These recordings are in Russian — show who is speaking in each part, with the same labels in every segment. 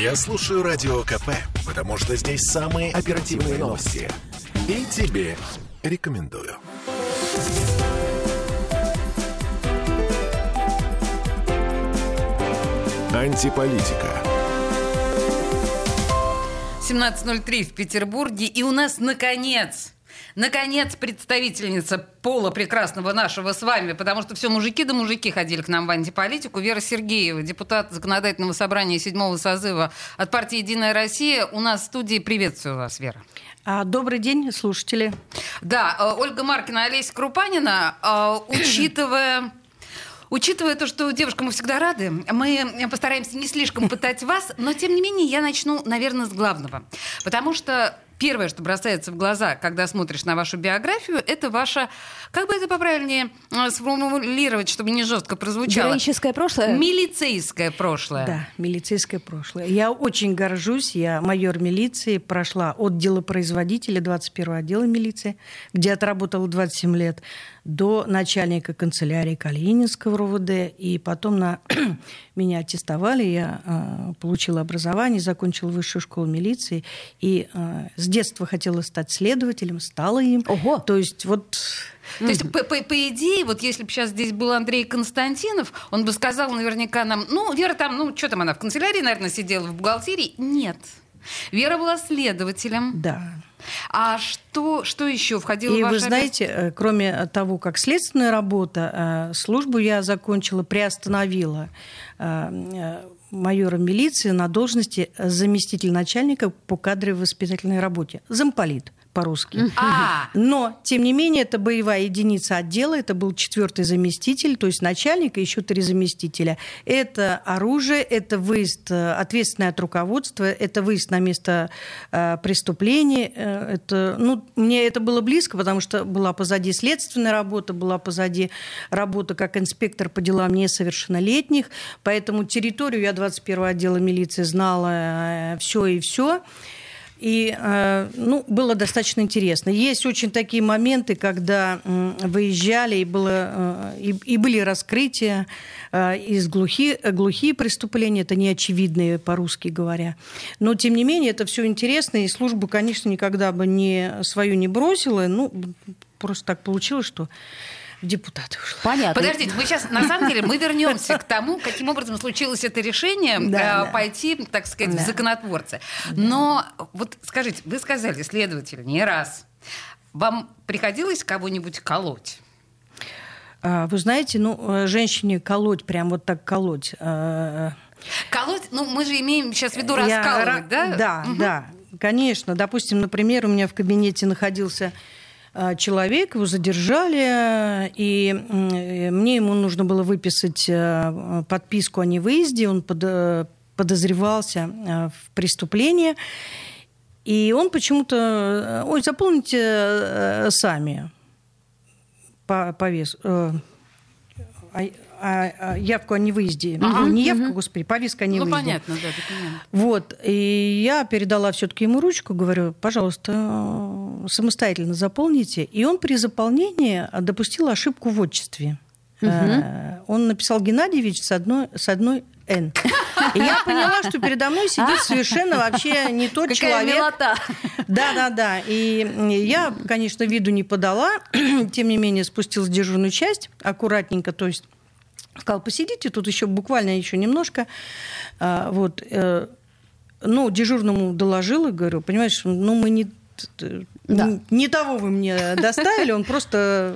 Speaker 1: Я слушаю Радио КП, потому что здесь самые оперативные новости. И тебе рекомендую. Антиполитика.
Speaker 2: 17.03 в Петербурге. И у нас, наконец, Наконец, представительница пола прекрасного нашего с вами, потому что все мужики да мужики ходили к нам в антиполитику. Вера Сергеева, депутат законодательного собрания седьмого созыва от партии «Единая Россия». У нас в студии. Приветствую вас, Вера.
Speaker 3: А, добрый день, слушатели.
Speaker 2: Да, э, Ольга Маркина, Олеся Крупанина, э, учитывая Учитывая то, что девушка мы всегда рады, мы постараемся не слишком пытать вас, но тем не менее я начну, наверное, с главного. Потому что первое, что бросается в глаза, когда смотришь на вашу биографию, это ваша, как бы это поправильнее э, сформулировать, чтобы не жестко прозвучало?
Speaker 3: Героическое прошлое?
Speaker 2: Милицейское прошлое.
Speaker 3: Да, милицейское прошлое. Я очень горжусь, я майор милиции, прошла от делопроизводителя 21 отдела милиции, где отработала 27 лет, до начальника канцелярии Калининского РОВД, и потом на меня аттестовали, я э, получила образование, закончила высшую школу милиции, и э, детства хотела стать следователем, стала им.
Speaker 2: Ого!
Speaker 3: То есть вот...
Speaker 2: То есть, по, по, по идее, вот если бы сейчас здесь был Андрей Константинов, он бы сказал наверняка нам, ну, Вера там, ну, что там она в канцелярии, наверное, сидела в бухгалтерии. Нет. Вера была следователем.
Speaker 3: Да.
Speaker 2: А что, что еще входило
Speaker 3: И
Speaker 2: в
Speaker 3: вы
Speaker 2: ваш
Speaker 3: знаете, э, кроме того, как следственная работа, э, службу я закончила, приостановила э, майора милиции на должности заместитель начальника по кадровой воспитательной работе. Замполит по-русски.
Speaker 2: А.
Speaker 3: Но, тем не менее, это боевая единица отдела, это был четвертый заместитель, то есть начальник и еще три заместителя. Это оружие, это выезд э, ответственное от руководства, это выезд на место э, преступления. Э, это, ну, мне это было близко, потому что была позади следственная работа, была позади работа как инспектор по делам несовершеннолетних, поэтому территорию я 21 отдела милиции знала все и все. И э, ну, было достаточно интересно. Есть очень такие моменты, когда выезжали, и, было, э, и, и были раскрытия э, из глухи, глухие преступления, это не очевидные, по-русски говоря. Но, тем не менее, это все интересно, и службу, конечно, никогда бы не, свою не бросила. Ну, просто так получилось, что в депутаты ушла.
Speaker 2: Понятно. Подождите, мы сейчас, на самом деле, мы вернемся к тому, каким образом случилось это решение
Speaker 3: да,
Speaker 2: э,
Speaker 3: да.
Speaker 2: пойти, так сказать,
Speaker 3: Да.
Speaker 2: в законотворцы. Но вот скажите, вы сказали, следователь, не раз. Вам приходилось кого-нибудь колоть?
Speaker 3: А, Вы знаете, ну, э, женщине колоть, прям вот так колоть. э,
Speaker 2: Колоть, ну мы же имеем сейчас в виду
Speaker 3: Я
Speaker 2: раскалывать,
Speaker 3: ра-
Speaker 2: да?
Speaker 3: Да,
Speaker 2: Мгм.
Speaker 3: да, конечно. Допустим, например, у меня в кабинете находился человек, его задержали, и э, мне ему нужно было выписать э, подписку о невыезде, он э, подозревался э, в преступлении, и он почему-то, э, ой, заполните э, сами по, по весу. э, а- а- а явку о невыезде.
Speaker 2: Ага,
Speaker 3: Ну, не явку,
Speaker 2: мгм.
Speaker 3: господи, повестка о
Speaker 2: Ну,
Speaker 3: невыезде.
Speaker 2: понятно, да, документ.
Speaker 3: Вот, и я передала все-таки ему ручку, говорю, пожалуйста, э, самостоятельно заполните. И он при заполнении допустил ошибку в отчестве. Э, Он написал Геннадьевич с одной, с одной Н. И я поняла, что передо мной сидит совершенно вообще не тот
Speaker 2: Какая
Speaker 3: человек.
Speaker 2: милота.
Speaker 3: Да, да, да. И я, конечно, виду не подала. Тем не менее, спустилась в дежурную часть аккуратненько, то есть сказал, посидите, тут еще буквально еще немножко. А, Вот. э, Ну, дежурному доложила, говорю, понимаешь, ну, мы не,
Speaker 2: Да.
Speaker 3: не, того вы мне доставили, он просто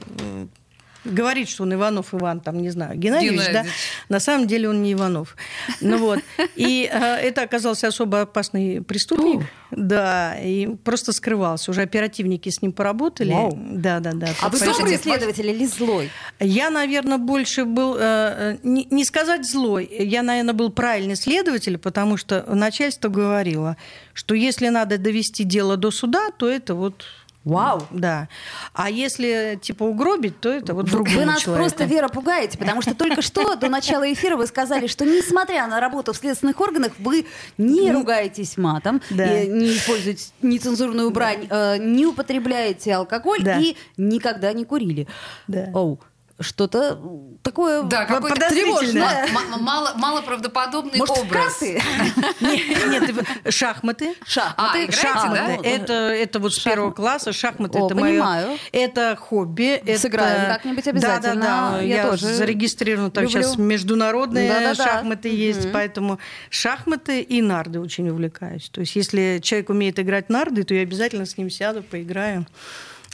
Speaker 3: говорит, что он Иванов Иван, там, не знаю, Геннадьевич, да,
Speaker 2: Геннадьевич.
Speaker 3: на самом деле он не Иванов. Ну вот. И э, это оказался особо опасный преступник. Да, и просто скрывался. Уже оперативники с ним поработали. Да, да, да.
Speaker 4: А вы добрый следователь или злой?
Speaker 3: Я, наверное, больше был, э, э, не сказать злой, я, наверное, был правильный следователь, потому что начальство говорило, что если надо довести дело до суда, то это вот...
Speaker 4: Вау.
Speaker 3: Да. А если, типа, угробить, то это вот другому
Speaker 4: Вы нас
Speaker 3: человеку.
Speaker 4: просто, Вера, пугаете, потому что только что до начала эфира вы сказали, что несмотря на работу в следственных органах, вы не ругаетесь матом,
Speaker 3: Да.
Speaker 4: и не используете нецензурную брань, э, не употребляете алкоголь
Speaker 3: Да.
Speaker 4: и никогда не курили.
Speaker 3: Да.
Speaker 4: Оу. Что-то такое
Speaker 2: Да,
Speaker 3: По-
Speaker 2: какой-то
Speaker 3: подозрительное.
Speaker 2: м- м- мало, малоправдоподобный
Speaker 4: Может,
Speaker 2: образ.
Speaker 3: Нет, шахматы.
Speaker 2: А,
Speaker 4: Шахматы.
Speaker 3: Шахматы. Это, это вот с первого класса. Шахматы это
Speaker 4: понимаю.
Speaker 3: мое. Это хобби. это-
Speaker 4: Сыграем как-нибудь обязательно.
Speaker 3: Да, да, да.
Speaker 4: Я тоже
Speaker 3: зарегистрирована там сейчас международные шахматы есть, поэтому шахматы и нарды очень увлекаюсь. То есть если человек умеет играть нарды, то я обязательно с ним сяду, поиграю.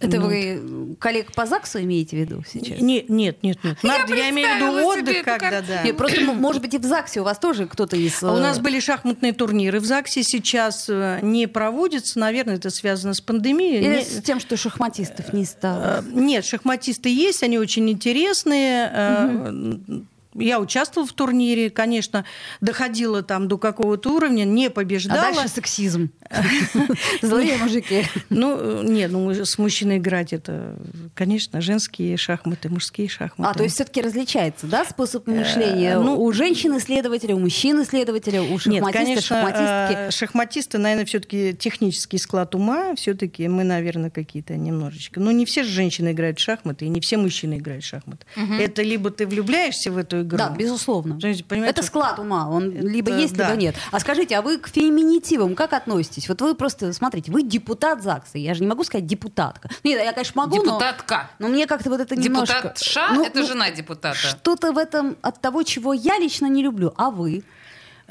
Speaker 4: Это
Speaker 3: Ну,
Speaker 4: вы коллег по ЗАГСу имеете в виду сейчас?
Speaker 3: Нет, нет, нет, нет.
Speaker 2: Я
Speaker 3: Нарды, я, имею в виду отдых, когда, да.
Speaker 4: Нет, просто, может быть, и в ЗАГСе у вас тоже кто-то из...
Speaker 3: А У
Speaker 4: э,
Speaker 3: нас были шахматные турниры в ЗАГСе, сейчас э, не проводятся, наверное, это связано с пандемией.
Speaker 4: Или
Speaker 3: Не-
Speaker 4: с тем, что шахматистов не стало?
Speaker 3: Э, Нет, шахматисты есть, они очень интересные. Э, Я участвовала в турнире, конечно, доходила там до какого-то уровня, не
Speaker 4: А
Speaker 3: побеждала.
Speaker 4: дальше сексизм. Злые мужики.
Speaker 3: Ну, э, нет, ну с мужчиной играть это, конечно, женские шахматы, мужские шахматы.
Speaker 4: А, то есть все-таки различается, да, способ мышления?
Speaker 3: ну,
Speaker 4: у женщин-исследователя, у мужчин-исследователя, у
Speaker 3: Нет,
Speaker 4: шахматиста,
Speaker 3: конечно,
Speaker 4: шахматистки.
Speaker 3: э, шахматисты, наверное, все-таки технический склад ума, все-таки мы, наверное, какие-то немножечко. Но не все же женщины играют в шахматы, и не все мужчины играют в шахматы. Это либо ты влюбляешься в эту игру.
Speaker 4: Да, безусловно. Это склад ума, он либо
Speaker 3: Это
Speaker 4: есть, либо нет. А скажите, а вы к феминитивам как относитесь? Вот вы просто, смотрите, вы депутат ЗАГСа, я же не могу сказать депутатка. Нет, я, конечно, могу,
Speaker 2: Депутатка.
Speaker 4: но, мне как-то вот это немножко...
Speaker 2: Депутат Ша
Speaker 4: Ну,
Speaker 2: это
Speaker 4: ну,
Speaker 2: жена депутата.
Speaker 4: Что-то в этом от того, чего я лично не люблю, а вы?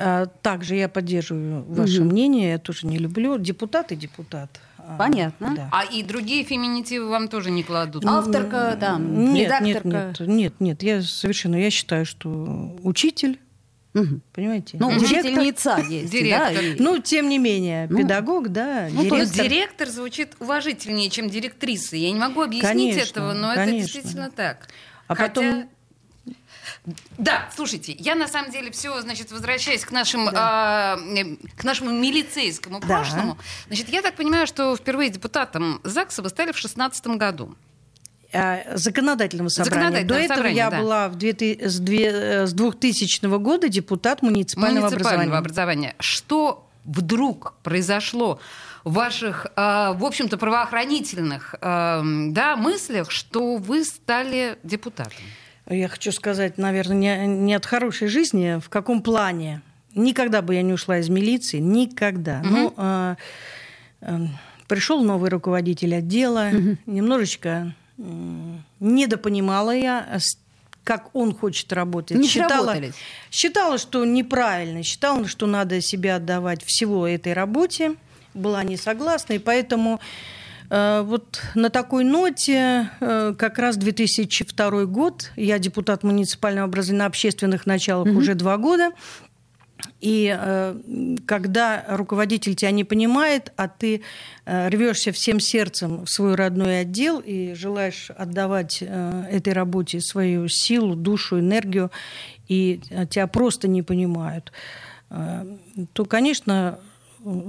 Speaker 3: А, Также я поддерживаю ваше мнение, я тоже не люблю. Депутат и депутат. А,
Speaker 4: Понятно.
Speaker 3: да.
Speaker 2: А и другие феминитивы вам тоже не кладут.
Speaker 4: Авторка, там,
Speaker 3: Нет, нет,
Speaker 4: редакторка.
Speaker 3: нет, нет, нет, я совершенно, я считаю, что учитель,
Speaker 4: Мгм.
Speaker 3: понимаете,
Speaker 4: Ну,
Speaker 3: директор-
Speaker 4: учительница есть,
Speaker 2: Директор.
Speaker 4: да, и-
Speaker 3: ну, тем не менее, педагог, да,
Speaker 4: ну, то
Speaker 2: Но
Speaker 4: есть
Speaker 3: директор.
Speaker 2: директор звучит уважительнее, чем директриса. Я не могу объяснить
Speaker 3: Конечно,
Speaker 2: этого, но это
Speaker 3: конечно.
Speaker 2: действительно так.
Speaker 3: А
Speaker 2: Хотя-
Speaker 3: потом-
Speaker 2: Да, слушайте, я на самом деле все, значит, возвращаясь к нашим, а, э, к нашему милицейскому
Speaker 3: Да.
Speaker 2: прошлому. Значит, я так понимаю, что впервые депутатом ЗАГСа вы стали в шестнадцатом году.
Speaker 3: А, законодательного собрания.
Speaker 2: Законодательного
Speaker 3: До этого
Speaker 2: собрания,
Speaker 3: я
Speaker 2: да.
Speaker 3: была в 2000 с две- э, с 2000 года депутат муниципального,
Speaker 2: муниципального
Speaker 3: образования.
Speaker 2: образования. Что вдруг произошло в ваших, а, в общем-то, правоохранительных да, мыслях, что вы стали депутатом?
Speaker 3: Я хочу сказать, наверное, не, не от хорошей жизни. В каком плане? Никогда бы я не ушла из милиции, никогда. Ну, а, а, пришел новый руководитель отдела, немножечко м, недопонимала я, а, как он хочет работать.
Speaker 4: Не
Speaker 3: считала,
Speaker 4: сработались.
Speaker 3: считала, что неправильно, считала, что надо себя отдавать всего этой работе, была не согласна, и поэтому э, вот на такой ноте э, как раз 2002 год, я депутат муниципального образования на общественных началах уже два года, и э, когда руководитель тебя не понимает, а ты э, рвешься всем сердцем в свой родной отдел и желаешь отдавать э, этой работе свою силу, душу, энергию, и э, тебя просто не понимают, э, то, конечно, э,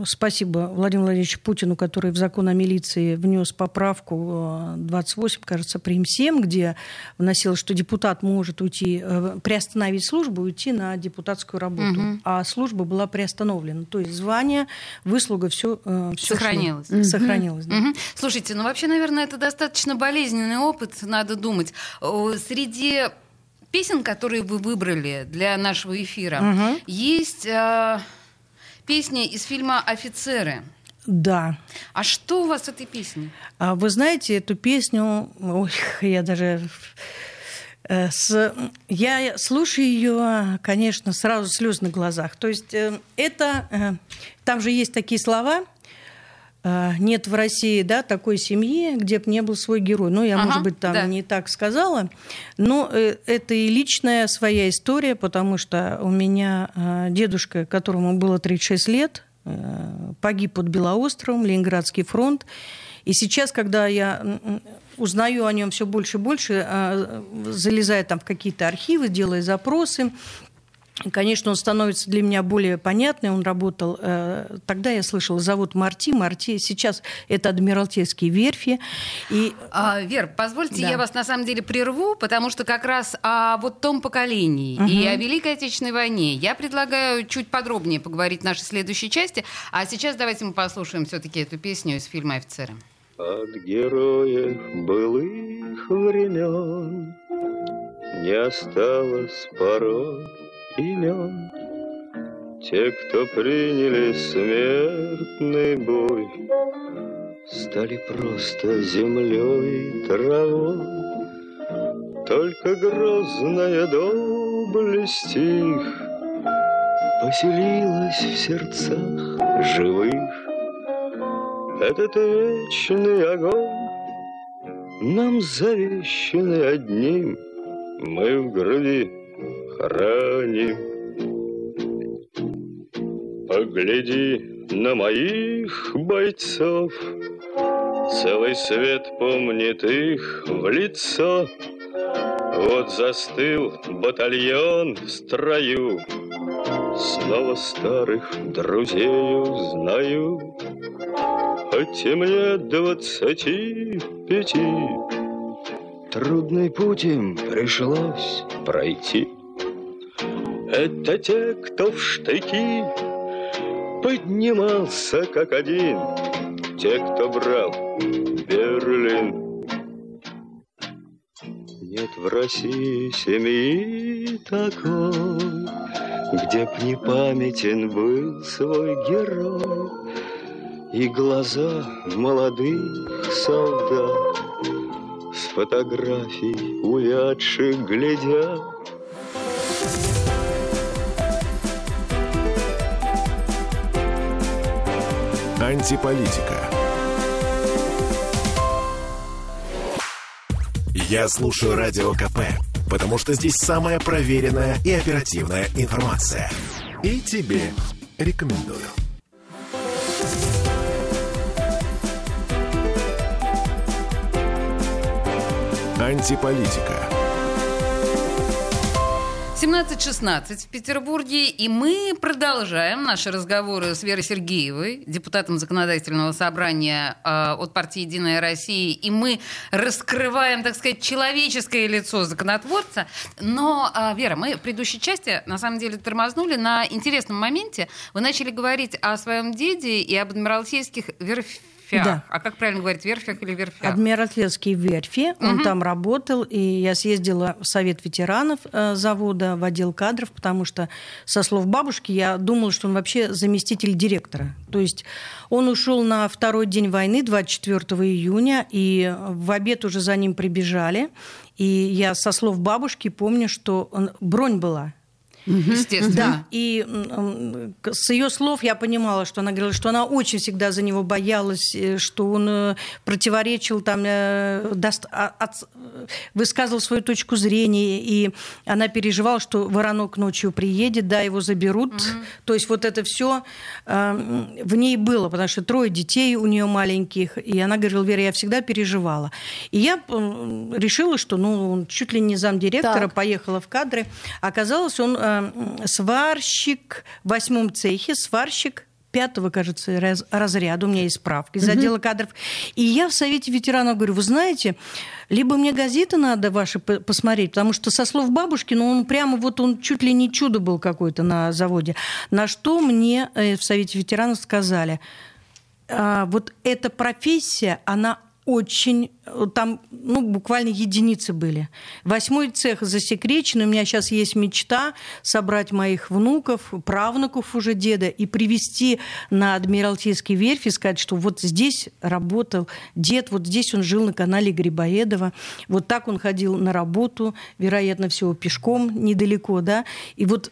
Speaker 3: спасибо Владимиру Владимировичу Путину, который в закон о милиции внес поправку э, 28, кажется, прим. 7, где вносилось, что депутат может уйти, э, приостановить службу и уйти на депутатскую работу. А служба была приостановлена. То есть звание, выслуга, все,
Speaker 2: Сохранилось.
Speaker 3: Сохранилось, да.
Speaker 2: Мгм. Слушайте, ну вообще, наверное, это достаточно болезненный опыт, надо думать. Среди песен, которые вы выбрали для нашего эфира,
Speaker 3: Мгм.
Speaker 2: есть а, песня из фильма «Офицеры».
Speaker 3: Да.
Speaker 2: А что у вас с этой песней?
Speaker 3: А вы знаете эту песню? Ой, я даже э, с, я слушаю ее, конечно, сразу слез на глазах. То есть э, это э, там же есть такие слова. Э, Нет в России да, такой семьи, где бы не был свой герой. Ну, я,
Speaker 2: Ага,
Speaker 3: может быть, там
Speaker 2: да.
Speaker 3: не так сказала. Но э, это и личная своя история, потому что у меня э, дедушка, которому было 36 лет, погиб под Белоостровом, Ленинградский фронт. И сейчас, когда я узнаю о нем все больше и больше, залезая там в какие-то архивы, делая запросы, Конечно, он становится для меня более понятный. Он работал... э, тогда я слышала, зовут Марти. Марти сейчас это Адмиралтейские верфи. И
Speaker 2: А, Вер, позвольте,
Speaker 3: Да.
Speaker 2: я вас на самом деле прерву, потому что как раз о вот том поколении и о Великой Отечественной войне я предлагаю чуть подробнее поговорить в нашей следующей части. А сейчас давайте мы послушаем все-таки эту песню из фильма «Офицеры».
Speaker 5: От героев былых времен Не осталось порой имен. Те, кто приняли смертный бой, Стали просто землей и травой. Только грозная доблесть их Поселилась в сердцах живых. Этот вечный огонь Нам завещанный одним Мы в груди храним. Погляди на моих бойцов, Целый свет помнит их в лицо. Вот застыл батальон в строю, Снова старых друзей узнаю. Хоть и мне двадцати пяти, Трудный путь им пришлось пройти. Это те, кто в штыки поднимался как один, Те, кто брал Берлин. Нет в России семьи такой, Где б не памятен был свой герой, И глаза молодых солдат С фотографий увядших глядят.
Speaker 1: Антиполитика. Я слушаю Радио КП, потому что здесь самая проверенная и оперативная информация. И тебе рекомендую. Антиполитика.
Speaker 2: 17.16 в Петербурге, и мы продолжаем наши разговоры с Верой Сергеевой, депутатом законодательного собрания э, от партии «Единая Россия», и мы раскрываем, так сказать, человеческое лицо законотворца. Но, э, Вера, мы в предыдущей части, на самом деле, тормознули на интересном моменте. Вы начали говорить о своем деде и об адмиралтейских верфях.
Speaker 3: Да.
Speaker 2: А как правильно говорить, верфях или верфях?
Speaker 3: Адмиралтейские верфи. Он там работал, и я съездила в Совет ветеранов э, завода, в отдел кадров, потому что, со слов бабушки, я думала, что он вообще заместитель директора. То есть он ушел на второй день войны, 24 июня, и в обед уже за ним прибежали. И я со слов бабушки помню, что он, бронь была.
Speaker 2: Естественно.
Speaker 3: Да, и с ее слов я понимала, что она говорила, что она очень всегда за него боялась, э, что он э, противоречил, там, э, даст- а- от- высказывал свою точку зрения, и она переживала, что Воронок ночью приедет, да, его заберут. То есть вот это все в ней было, потому что трое детей у нее маленьких, и она говорила, Вера, я всегда переживала. И я решила, что ну, он чуть ли не замдиректора,
Speaker 4: Так.
Speaker 3: поехала в кадры. Оказалось, он сварщик в восьмом цехе, сварщик пятого, кажется, раз- разряда, у меня есть справка из отдела кадров. И я в Совете ветеранов говорю, вы знаете, либо мне газеты надо ваши по- посмотреть, потому что со слов бабушки, ну он прямо вот он чуть ли не чудо был какой-то на заводе. На что мне э, в Совете ветеранов сказали, а, вот эта профессия, она очень, э, там, ну, буквально единицы были. Восьмой цех засекречен, у меня сейчас есть мечта собрать моих внуков, правнуков уже деда и привести на Адмиралтейский верфь и сказать, что вот здесь работал дед, вот здесь он жил на канале Грибоедова, вот так он ходил на работу, вероятно, всего пешком недалеко, да, и вот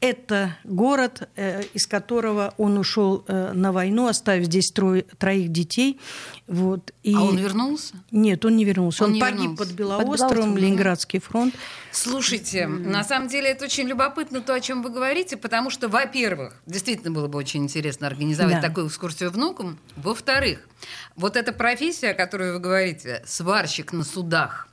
Speaker 3: это город, э, из которого он ушел э, на войну, оставив здесь трое, троих детей. Вот. И...
Speaker 2: А он вернулся?
Speaker 3: Нет, он не вернулся.
Speaker 2: Он
Speaker 3: Он,
Speaker 2: не
Speaker 3: погиб
Speaker 2: вернулся.
Speaker 3: под Белоостровом. Ленинградский фронт.
Speaker 2: Слушайте, на самом деле это очень любопытно то, о чем вы говорите, потому что, во-первых, действительно было бы очень интересно организовать
Speaker 3: Да.
Speaker 2: такую экскурсию внукам. Во-вторых, вот эта профессия, о которой вы говорите, сварщик на судах,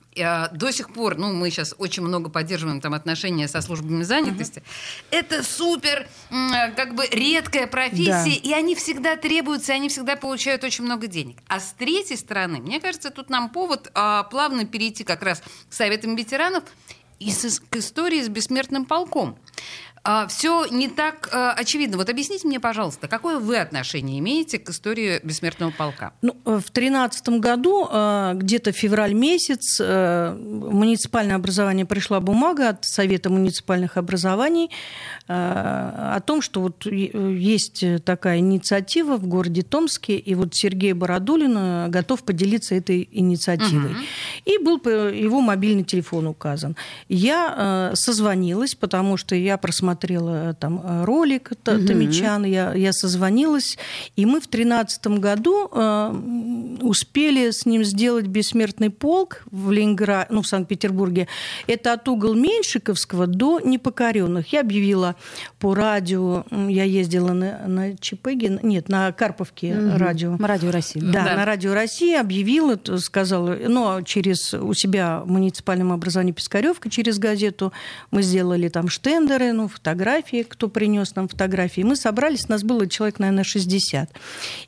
Speaker 2: до сих пор, ну, мы сейчас очень много поддерживаем там отношения со службами занятости, это супер, как бы редкая профессия,
Speaker 3: Да.
Speaker 2: и они всегда требуются, и они всегда получают очень много денег. А с третьей стороны, мне кажется, тут нам повод а, плавно перейти как раз к советам ветеранов и с- к истории с бессмертным полком. Все не так э, очевидно. Вот объясните мне, пожалуйста, какое вы отношение имеете к истории бессмертного полка?
Speaker 3: Ну, э, в тринадцатом году, э, где-то февраль месяц, в муниципальное образование пришла бумага от Совета муниципальных образований о том, что вот есть такая инициатива в городе Томске, и вот Сергей Бородулин готов поделиться этой инициативой.
Speaker 2: Мгм.
Speaker 3: И был его мобильный телефон указан. Я созвонилась, потому что я просмотрела э, там э, ролик Т- Томичан, я, я созвонилась, и мы в тринадцатом году э, успели с ним сделать бессмертный полк в Ленинграде, ну, в Санкт-Петербурге. Это от угол Меньшиковского до Непокоренных. Я объявила по радио, я ездила на, на Чепыге, нет, на Карповке радио.
Speaker 4: Радио России.
Speaker 3: Да,
Speaker 2: Да.
Speaker 3: на радио России объявила, сказала, но через у себя в муниципальном образовании Пискаревка через газету мы сделали там штендеры, ну, фотографии, кто принес нам фотографии. Мы собрались, нас было человек, наверное, 60.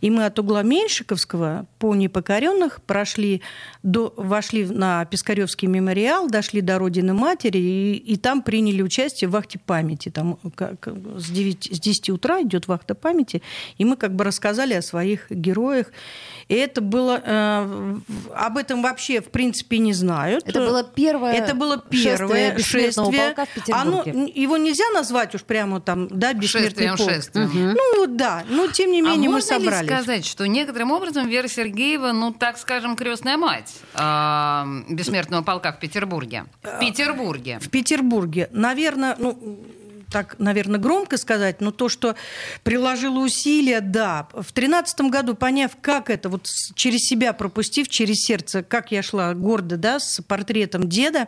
Speaker 3: И мы от угла Меньшиковского по непокоренных прошли, до, вошли на Пискаревский мемориал, дошли до Родины Матери, и, и там приняли участие в вахте памяти. Там как, с, 9, с 10 утра идет вахта памяти, и мы как бы рассказали о своих героях. И это было... э, об этом вообще, в принципе, не знают.
Speaker 4: Это было первое
Speaker 3: Это было
Speaker 4: шествие
Speaker 3: первое шествие.
Speaker 4: полка в Петербурге.
Speaker 3: Оно, его нельзя назвать уж прямо там, да, бессмертный
Speaker 2: Шествием,
Speaker 3: полк.
Speaker 2: шествием.
Speaker 3: Ну вот да, но тем не менее
Speaker 2: а
Speaker 3: мы
Speaker 2: можно
Speaker 3: собрались.
Speaker 2: ли сказать, что некоторым образом Вера Сергеева, ну, так скажем, крестная мать а, бессмертного полка в Петербурге? В Петербурге.
Speaker 3: В Петербурге, наверное, ну, так, наверное, громко сказать, но то, что приложила усилия, да. В тринадцатом году, поняв, как это, вот через себя пропустив, через сердце, как я шла гордо, да, с портретом деда, э,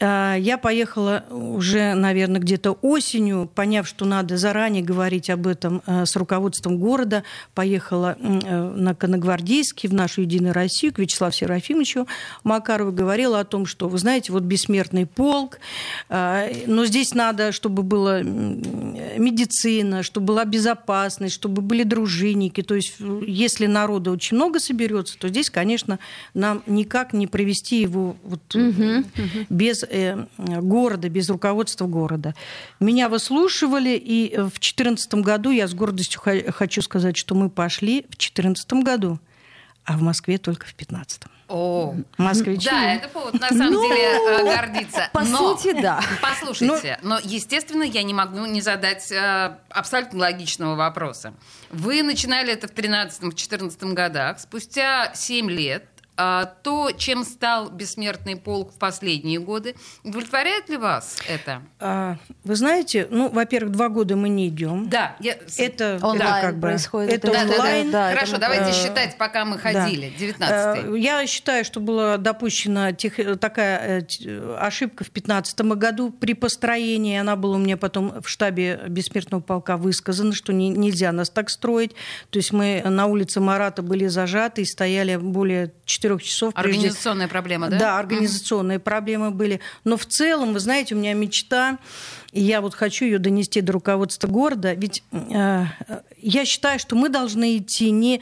Speaker 3: я поехала уже, наверное, где-то осенью, поняв, что надо заранее говорить об этом э, с руководством города, поехала э, на Коногвардейский, в нашу «Единую Россию», к Вячеславу Серафимовичу Макарову, говорила о том, что, вы знаете, вот бессмертный полк, э, но здесь надо, чтобы была медицина, чтобы была безопасность, чтобы были дружинники. То есть, если народа очень много соберется, то здесь, конечно, нам никак не провести его вот, э, без города, без руководства города. Меня выслушивали, и э, в 2014 году, я с гордостью хочу сказать, что мы пошли в 2014 году, а в Москве только в 2015.
Speaker 2: О,
Speaker 3: Москвичи.
Speaker 2: да, это повод на самом
Speaker 3: Ну,
Speaker 2: деле э, гордиться.
Speaker 4: по
Speaker 2: Но,
Speaker 4: сути, да.
Speaker 2: Послушайте, но, естественно, я не могу не задать э, абсолютно логичного вопроса. Вы начинали это в 13-14 годах, спустя 7 лет. А, то, чем стал бессмертный полк в последние годы, удовлетворяет ли вас это?
Speaker 3: А, Вы знаете, ну, во-первых, два года мы не идем.
Speaker 2: Да, я...
Speaker 3: Это,
Speaker 4: Онлайн
Speaker 3: это как бы
Speaker 4: происходит,
Speaker 3: Это
Speaker 2: Да, да, да.
Speaker 3: онлайн.
Speaker 4: да,
Speaker 2: Хорошо,
Speaker 4: это-
Speaker 2: давайте
Speaker 3: э,
Speaker 2: считать, пока мы ходили.
Speaker 3: Да.
Speaker 2: 19-й.
Speaker 3: Э, Я считаю, что была допущена тех- такая э, ошибка в 2015 году при построении. Она была у меня потом в штабе бессмертного полка высказана, что не- нельзя нас так строить. То есть мы на улице Марата были зажаты и стояли более четырех часов.
Speaker 2: Организационная проблема, да?
Speaker 3: Да, организационные проблемы были. Но в целом, вы знаете, у меня мечта, и я вот хочу ее донести до руководства города. Ведь э, я считаю, что мы должны идти не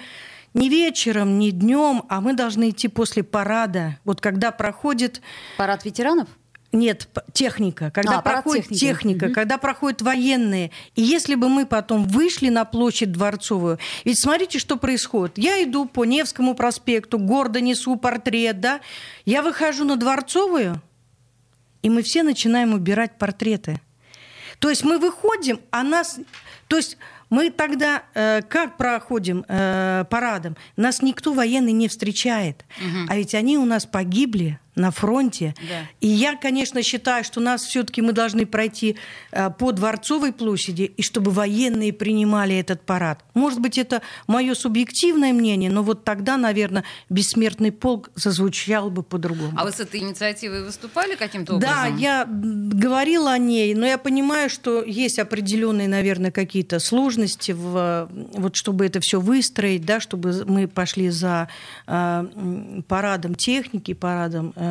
Speaker 3: не вечером, не днем, а мы должны идти после парада. Вот когда проходит
Speaker 4: Парад ветеранов?
Speaker 3: Нет, техника. Когда
Speaker 4: А,
Speaker 3: проходит техника,
Speaker 4: Мгм.
Speaker 3: когда проходят военные. И если бы мы потом вышли на площадь Дворцовую, ведь смотрите, что происходит. Я иду по Невскому проспекту, гордо несу портрет, да. Я выхожу на Дворцовую, и мы все начинаем убирать портреты. То есть мы выходим, а нас... То есть мы тогда э, как проходим э, парадом? Нас никто военный не встречает. А ведь они у нас погибли на фронте.
Speaker 2: Да.
Speaker 3: И я, конечно, считаю, что нас все-таки мы должны пройти э, по Дворцовой площади, и чтобы военные принимали этот парад. Может быть, это мое субъективное мнение, но вот тогда, наверное, бессмертный полк зазвучал бы по-другому.
Speaker 2: А вы с этой инициативой выступали каким-то
Speaker 3: Да,
Speaker 2: образом?
Speaker 3: я м, говорила о ней, но я понимаю, что есть определенные, наверное, какие-то сложности, в, вот чтобы это все выстроить, да, чтобы мы пошли за э, парадом техники, парадом э,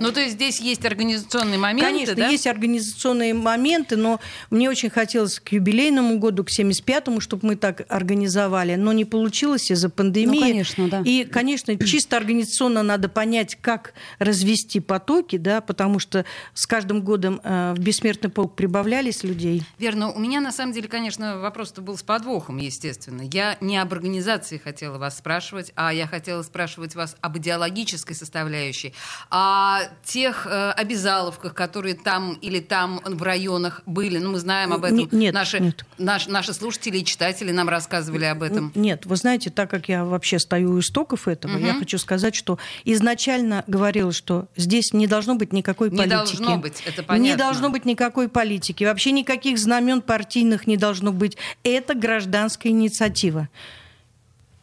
Speaker 2: Ну, то есть здесь есть организационные моменты,
Speaker 3: Конечно,
Speaker 2: да?
Speaker 3: есть организационные моменты, но мне очень хотелось к юбилейному году, к 75-му, чтобы мы так организовали, но не получилось из-за пандемии.
Speaker 4: Ну, конечно, да.
Speaker 3: И, конечно, чисто организационно надо понять, как развести потоки, да, потому что с каждым годом э, в бессмертный полк прибавлялись людей.
Speaker 2: Верно. У меня, на самом деле, конечно, вопрос-то был с подвохом, естественно. Я не об организации хотела вас спрашивать, а я хотела спрашивать вас об идеологической составляющей, о тех э, обязаловках, которые там или там в районах были. Ну, мы знаем об этом.
Speaker 3: Нет,
Speaker 2: наши,
Speaker 3: нет.
Speaker 2: наш- наши слушатели и читатели нам рассказывали об этом.
Speaker 3: Нет, вы знаете, так как я вообще стою у истоков этого, я хочу сказать, что изначально говорилось, что здесь не должно быть никакой
Speaker 2: Не
Speaker 3: политики.
Speaker 2: должно быть, это
Speaker 3: Не
Speaker 2: понятно.
Speaker 3: должно быть никакой политики. Вообще никаких знамен партийных не должно быть. Это гражданская инициатива.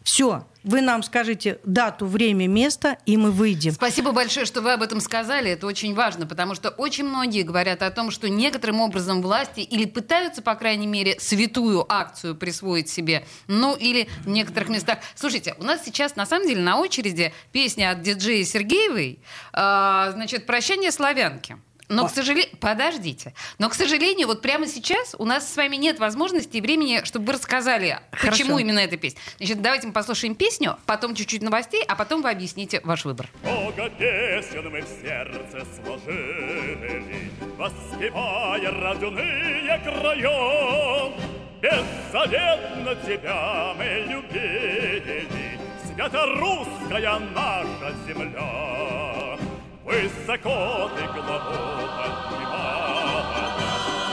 Speaker 3: Все. Вы нам скажите дату, время, место, и мы выйдем.
Speaker 2: Спасибо большое, что вы об этом сказали. Это очень важно, потому что очень многие говорят о том, что некоторым образом власти или пытаются, по крайней мере, святую акцию присвоить себе, ну или в некоторых местах. Слушайте, у нас сейчас на самом деле на очереди песня от диджея Сергеевой, а, значит, «Прощание славянки». Но, к сожалению, подождите. Но, к сожалению, вот прямо сейчас у нас с вами нет возможности и времени, чтобы вы рассказали,
Speaker 3: Хорошо.
Speaker 2: почему именно эта песня. Значит, давайте мы послушаем песню, потом чуть-чуть новостей, а потом вы объясните ваш выбор.
Speaker 6: Много песен мы в сердце сложили, Воспевая родные края. Беззаветно тебя мы любили, Свято русская наша земля. Высоко ты главу поднимала,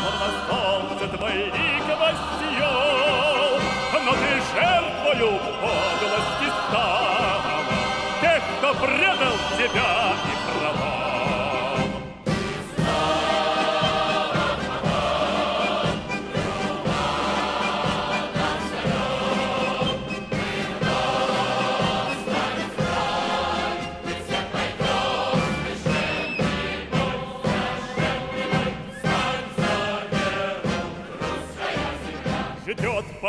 Speaker 6: Словно солнце твой лик воссиял, Но ты жертвою подлости стала. Тех, кто предал тебя и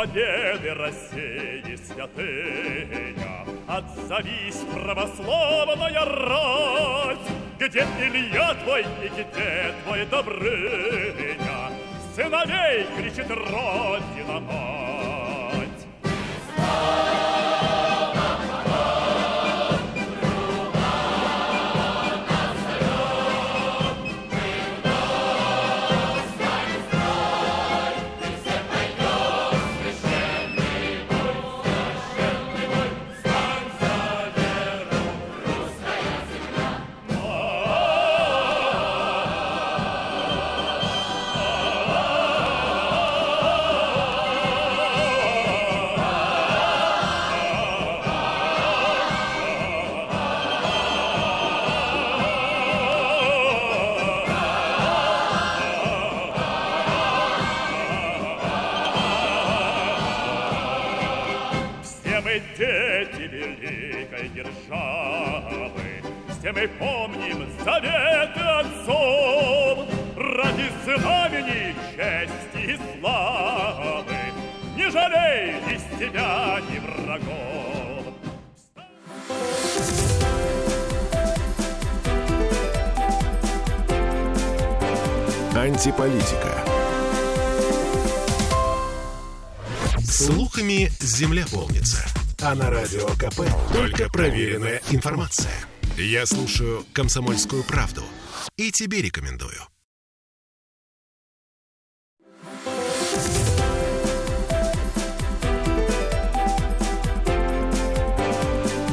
Speaker 6: победы России святыня, Отзовись, православная рать, Где Илья твой и где твой Добрыня? Сыновей кричит Родина мать. Знамени, чести и славы Не жалей из тебя ни врагов.
Speaker 1: Антиполитика. Слухами земля полнится. А на радио КП только проверенная информация. Я слушаю «Комсомольскую правду» и тебе рекомендую.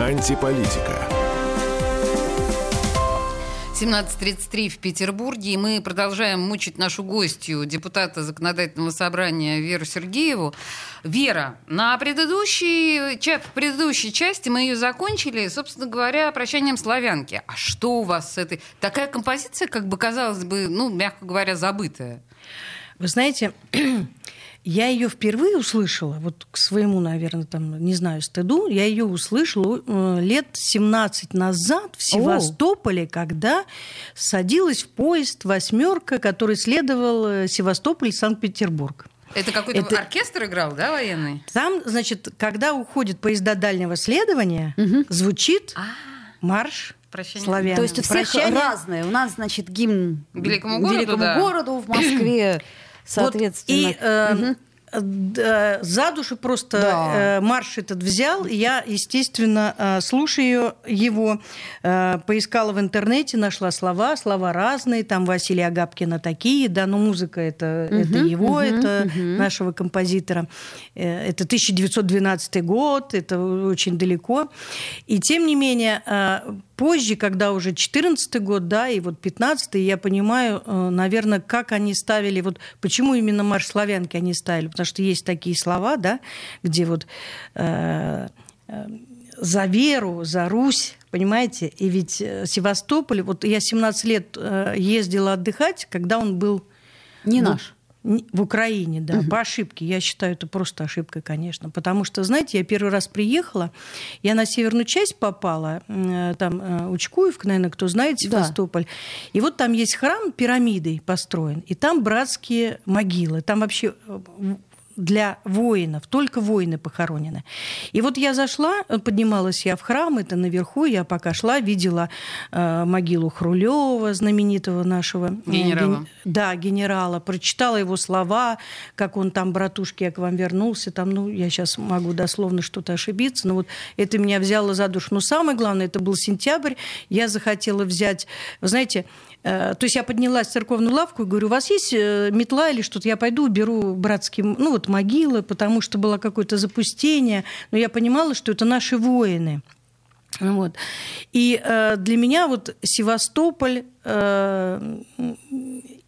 Speaker 1: Антиполитика.
Speaker 2: 17.33 в Петербурге, и мы продолжаем мучить нашу гостью, депутата Законодательного собрания Веру Сергееву. Вера, на предыдущей, в предыдущей части мы ее закончили, собственно говоря, прощанием славянки. А что у вас с этой... Такая композиция, как бы, казалось бы, ну, мягко говоря, забытая.
Speaker 3: Вы знаете, я ее впервые услышала, вот к своему, наверное, там, не знаю, стыду, я ее услышала э, лет 17 назад в Севастополе, когда садилась в поезд восьмерка, который следовал э, Севастополь Санкт-Петербург.
Speaker 2: Это какой-то
Speaker 3: Это-
Speaker 2: оркестр играл, да, военный?
Speaker 3: Там, значит, когда уходит поезда дальнего следования, звучит марш
Speaker 2: Прощание.
Speaker 3: славян.
Speaker 4: То есть у всех
Speaker 3: Прощание.
Speaker 4: разные. У нас, значит, гимн
Speaker 2: Великому городу,
Speaker 4: Великому
Speaker 2: да.
Speaker 4: городу в Москве, соответственно.
Speaker 3: Вот, и э, д- за душу просто
Speaker 4: Да.
Speaker 3: э, марш этот взял. Я, естественно, э, слушаю его, э, поискала в интернете, нашла слова, слова разные. Там Василия Агапкина такие, да, но музыка это, это его, это нашего композитора. Э, Это 1912 год, это очень далеко. И тем не менее, э, позже, когда уже 14 год, да, и вот 15 я понимаю, э, наверное, как они ставили, вот почему именно марш славянки они ставили, потому что есть такие слова, да, где вот э, э, за веру, за Русь, понимаете, и ведь э, Севастополь, вот я 17 лет э, ездила отдыхать, когда он был
Speaker 4: Не наш.
Speaker 3: В Украине, да, по ошибке. Я считаю, это просто ошибка, конечно. Потому что, знаете, я первый раз приехала, я на северную часть попала, э, там э, Учкуевка, наверное, кто знает,
Speaker 4: Да.
Speaker 3: Севастополь. И вот там есть храм пирамидой построен, и там братские могилы. Там вообще э, для воинов, только воины похоронены. И вот я зашла, поднималась я в храм, это наверху, я пока шла, видела э, могилу Хрулева, знаменитого нашего э,
Speaker 2: Генерала.
Speaker 3: ген- да, генерала, прочитала его слова, как он там, братушки, я к вам вернулся, там, ну, я сейчас могу дословно что-то ошибиться, но вот это меня взяло за душу. Но самое главное, это был сентябрь, я захотела взять, вы знаете, то есть я поднялась в церковную лавку и говорю, у вас есть э, метла или что-то? Я пойду уберу братские, ну вот могилы, потому что было какое-то запустение, но я понимала, что это наши воины. Вот. И э, для меня вот Севастополь э,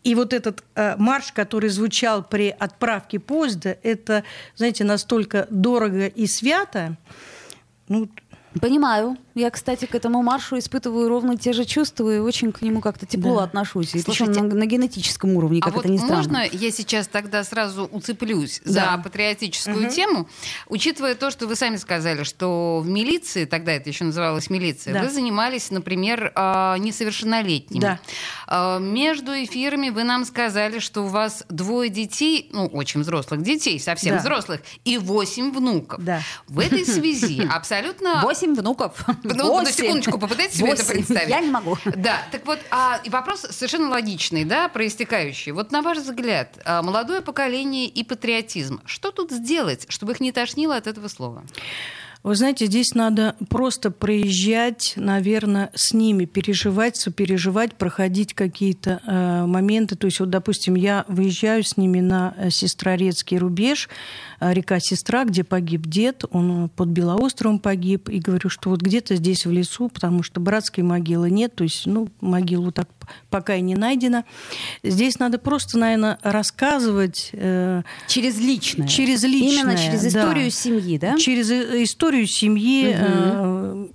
Speaker 3: и вот этот э, марш, который звучал при отправке поезда, это, знаете, настолько дорого и свято. Ну,
Speaker 4: Понимаю. Я, кстати, к этому маршу испытываю ровно те же чувства и очень к нему как-то тепло
Speaker 3: Да.
Speaker 4: отношусь. И
Speaker 2: Слушайте,
Speaker 4: на, на генетическом уровне, как
Speaker 2: а вот
Speaker 4: это ни странно.
Speaker 2: можно я сейчас тогда сразу уцеплюсь
Speaker 3: Да.
Speaker 2: за патриотическую тему, учитывая то, что вы сами сказали, что в милиции, тогда это еще называлось милиция,
Speaker 3: Да.
Speaker 2: вы занимались, например, а, несовершеннолетними.
Speaker 3: Да.
Speaker 2: А, Между эфирами вы нам сказали, что у вас двое детей, ну, очень взрослых детей, совсем
Speaker 3: Да.
Speaker 2: взрослых, и восемь внуков.
Speaker 3: Да.
Speaker 2: В этой связи абсолютно...
Speaker 4: Восемь внуков.
Speaker 2: Ну, на
Speaker 4: Восемь.
Speaker 2: секундочку, попытайтесь себе это представить.
Speaker 4: Я не могу.
Speaker 2: Да, так вот, а, и вопрос совершенно логичный, да, проистекающий. Вот на ваш взгляд, а, молодое поколение и патриотизм, что тут сделать, чтобы их не тошнило от этого слова?
Speaker 3: Вы знаете, здесь надо просто проезжать, наверное, с ними, переживать, сопереживать, проходить какие-то э, моменты. То есть, вот, допустим, я выезжаю с ними на э, Сестрорецкий рубеж, э, река Сестра, где погиб дед, он под Белоостровом погиб, и говорю, что вот где-то здесь в лесу, потому что братской могилы нет, то есть, ну, могилу так пока и не найдено. Здесь надо просто, наверное, рассказывать э,
Speaker 4: Через личное.
Speaker 3: Через личное,
Speaker 4: Именно через
Speaker 3: да.
Speaker 4: историю семьи, да?
Speaker 3: Через и- историю семьи э,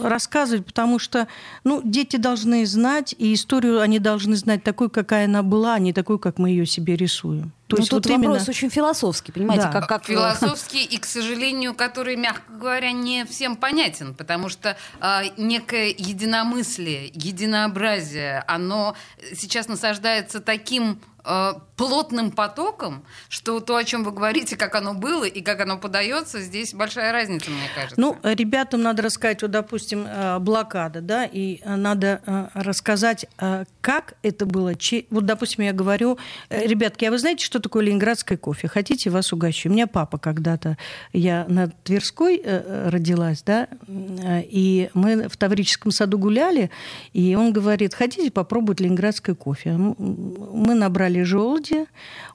Speaker 3: рассказывать, потому что ну, дети должны знать, и историю они должны знать такой, какая она была, а не такой, как мы ее себе рисуем. То
Speaker 4: Ну,
Speaker 3: есть
Speaker 4: тут
Speaker 3: вот именно...
Speaker 4: вопрос очень философский, понимаете,
Speaker 3: Да.
Speaker 4: как, как э,
Speaker 2: Философский и, к сожалению, который, мягко говоря, не всем понятен, потому что а, некое единомыслие, единообразие, оно сейчас насаждается таким а, плотным потоком, что то, о чем вы говорите, как оно было и как оно подается, здесь большая разница, мне кажется.
Speaker 3: Ну, ребятам надо рассказать, вот, допустим, э, блокада, да, и э, надо э, рассказать, э, как это было. Вот, допустим, я говорю, э, ребятки, а вы знаете, что такое ленинградское кофе? Хотите, вас угощу? У меня папа когда-то, я на Тверской э, э, родилась, да, э, и мы в Таврическом саду гуляли, и он говорит, хотите попробовать ленинградское кофе? Мы набрали желуди,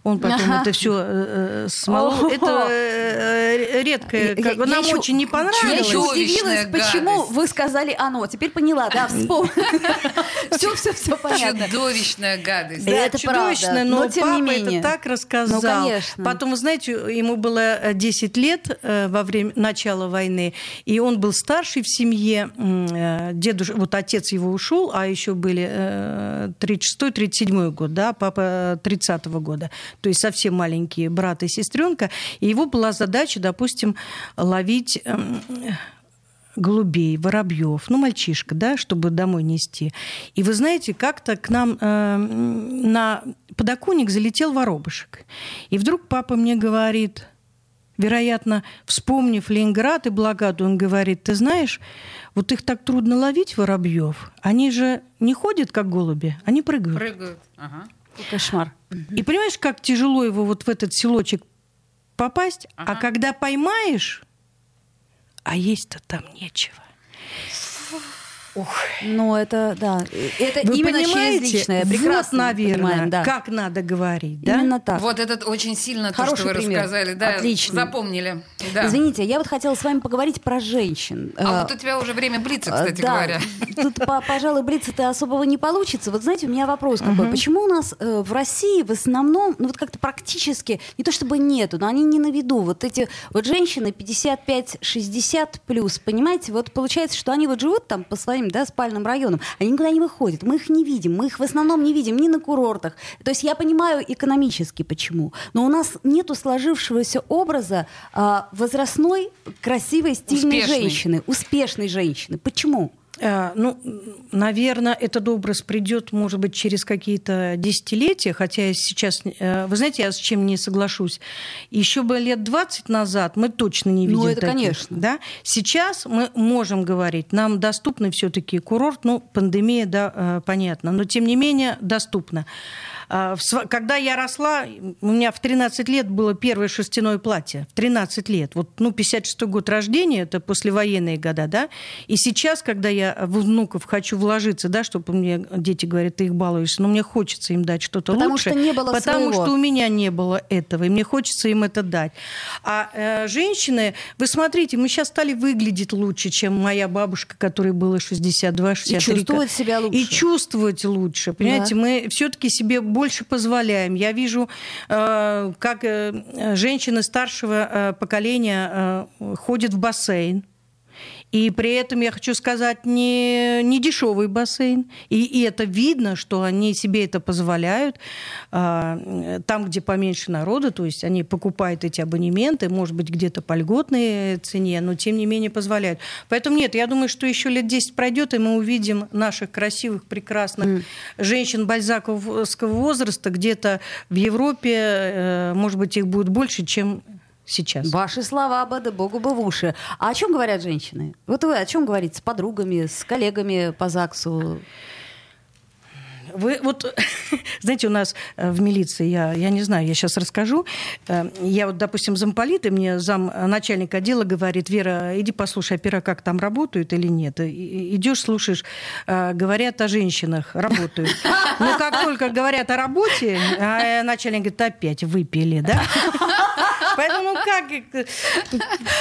Speaker 3: он потом это все смолол.
Speaker 4: О.
Speaker 3: Это э, редкое, как бы,
Speaker 4: Я
Speaker 3: нам
Speaker 4: еще-
Speaker 3: очень не
Speaker 4: Я
Speaker 3: понравилось.
Speaker 4: еще
Speaker 2: Чудовищная
Speaker 4: удивилась, почему вы сказали оно. Теперь поняла, да, вспомнила. Все, все, все понятно.
Speaker 2: Чудовищная гадость.
Speaker 4: Да, это
Speaker 3: чудовищно,
Speaker 4: правда,
Speaker 3: но, папа
Speaker 4: не менее.
Speaker 3: это так рассказал.
Speaker 4: Ну, конечно.
Speaker 3: Потом, вы знаете, ему было э, 10 лет э, во время начала войны, и он был старший в семье. Э, Дедуш... Вот отец его ушел, а еще были э, 36-37 год, да, папа 30-го года. То есть совсем маленькие брат и сестренка. И его была задача, допустим, ловить эм, голубей, воробьев, ну, мальчишка, да, чтобы домой нести. И вы знаете, как-то к нам э, на подоконник залетел воробушек. И вдруг папа мне говорит, вероятно, вспомнив Ленинград и блокаду, он говорит, ты знаешь, вот их так трудно ловить, воробьев. Они же не ходят, как голуби, они прыгают.
Speaker 2: Прыгают. Ага.
Speaker 4: Кошмар.
Speaker 3: И понимаешь, как тяжело его вот в этот селочек попасть, а когда поймаешь, а есть-то там нечего.
Speaker 4: Ну, это, да. Это
Speaker 3: Вы
Speaker 4: именно
Speaker 3: понимаете?
Speaker 4: через личное. Прекрасно
Speaker 3: вот, наверное,
Speaker 4: понимаем, да.
Speaker 3: как надо говорить, да?
Speaker 4: Именно так.
Speaker 2: Вот этот очень сильно то,
Speaker 4: Хороший
Speaker 2: что вы
Speaker 4: пример.
Speaker 2: рассказали. Да,
Speaker 4: Отлично.
Speaker 2: запомнили. Да.
Speaker 4: Извините, я вот хотела с вами поговорить про женщин.
Speaker 2: А
Speaker 4: Э,
Speaker 2: вот у тебя уже время блица,
Speaker 4: э,
Speaker 2: кстати
Speaker 4: да,
Speaker 2: говоря.
Speaker 4: Тут, по- пожалуй, бриться-то особого не получится. Вот знаете, у меня вопрос какой. Почему у нас э, в России в основном, ну вот как-то практически, не то чтобы нету, но они не на виду. Вот эти вот женщины 55-60 плюс, понимаете, вот получается, что они вот живут там по своим, да, спальным районам, они никуда не выходят, мы их не видим, мы их в основном не видим ни на курортах. То есть я понимаю экономически почему, но у нас нету сложившегося образа а, возрастной, красивой, стильной
Speaker 2: Успешной.
Speaker 4: женщины, успешной женщины. Почему?
Speaker 3: Э, Ну, наверное, этот образ придет, может быть, через какие-то десятилетия, хотя я сейчас, э, вы знаете, я с чем не соглашусь. Еще бы лет 20 назад мы точно не видим
Speaker 4: Ну, это
Speaker 3: таких,
Speaker 4: конечно.
Speaker 3: Да? Сейчас мы можем говорить, нам доступны все-таки курорт, ну, пандемия, да, э, понятно, но тем не менее доступно. А, Когда я росла, у меня в 13 лет было первое шерстяное платье. В 13 лет. Вот, ну, 56 год рождения, это послевоенные года, да. И сейчас, когда я в внуков хочу вложиться, да, чтобы мне дети говорят, ты их балуешься, но мне хочется им дать что-то
Speaker 4: Потому
Speaker 3: лучше.
Speaker 4: что не было
Speaker 3: Потому
Speaker 4: своего.
Speaker 3: что у меня не было этого, и мне хочется им это дать. А э, женщины, вы смотрите, мы сейчас стали выглядеть лучше, чем моя бабушка, которой было 62-63.
Speaker 4: И чувствовать себя лучше.
Speaker 3: И чувствовать лучше. Понимаете, мы все-таки себе больше позволяем. Я вижу, э, как э, женщины старшего э, поколения ходят в бассейн. И при этом я хочу сказать, не, не дешевый бассейн. И, и это видно, что они себе это позволяют. А, там, где поменьше народа, то есть они покупают эти абонементы, может быть, где-то по льготной цене, но тем не менее позволяют. Поэтому нет, я думаю, что еще лет 10 пройдет, и мы увидим наших красивых, прекрасных женщин бальзаковского возраста где-то в Европе. э, Может быть, их будет больше, чем сейчас.
Speaker 4: Ваши слова, бада богу бы в уши. А о чем говорят женщины? Вот вы о чем говорите с подругами, с коллегами по ЗАГСу?
Speaker 3: Вы вот, знаете, у нас э, в милиции, я, я не знаю, я сейчас расскажу. Э, Я вот, допустим, замполит, и мне зам э, начальник отдела говорит, Вера, иди послушай, опера как там работают или нет. И- Идешь, слушаешь, говорят о женщинах, работают. Но как только говорят о работе, а начальник говорит, опять выпили, да? Поэтому ну как, э,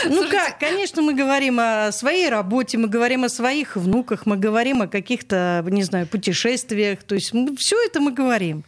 Speaker 3: ну как, конечно, мы говорим о своей работе, мы говорим о своих внуках, мы говорим о каких-то, не знаю, путешествиях, то есть все это мы говорим.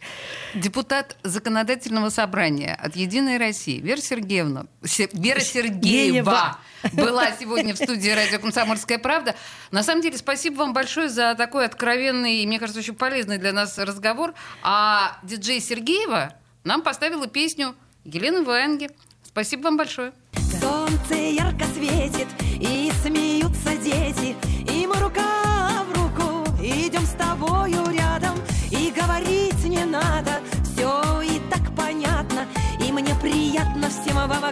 Speaker 2: Депутат законодательного собрания от «Единой России» Вера Сергеевна, Се- Вера Сергеева была сегодня в студии радио «Комсомольская правда». На самом деле, спасибо вам большое за такой откровенный и, мне кажется, очень полезный для нас разговор. А диджей Сергеева нам поставила песню Елены Ваенги. Спасибо вам большое.
Speaker 7: Солнце ярко светит, и смеются дети, и мы рука в руку идем с тобою рядом, и говорить не надо, все и так понятно, и мне приятно всем вам